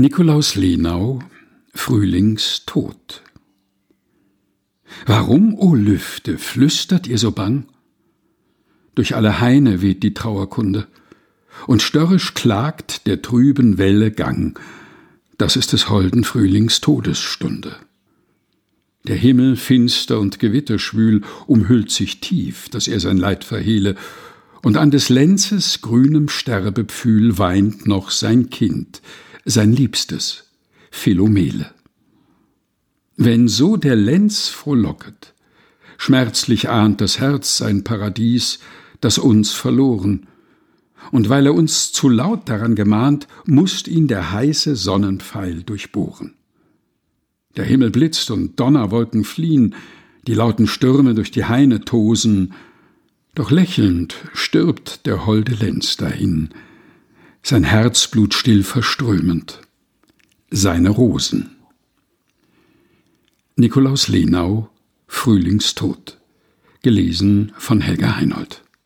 Nikolaus Lenau Frühlingstod Warum, o Lüfte, flüstert ihr so bang? Durch alle Haine weht die Trauerkunde, und störrisch klagt der trüben Welle Gang, das ist des holden Frühlings Todesstunde. Der Himmel finster und gewitterschwül umhüllt sich tief, dass er sein Leid verhehle, und an des Lenzes grünem Sterbepfühl weint noch sein Kind, sein Liebstes, Philomele. Wenn so der Lenz frohlocket, schmerzlich ahnt das Herz sein Paradies, das uns verloren, und weil er uns zu laut daran gemahnt, musst ihn der heiße Sonnenpfeil durchbohren. Der Himmel blitzt und Donnerwolken fliehen, die lauten Stürme durch die Haine tosen, doch lächelnd stirbt der holde Lenz dahin, sein Herzblut still verströmend, seine Rosen. Nikolaus Lenau Frühlingstod. Gelesen von Helga Heinold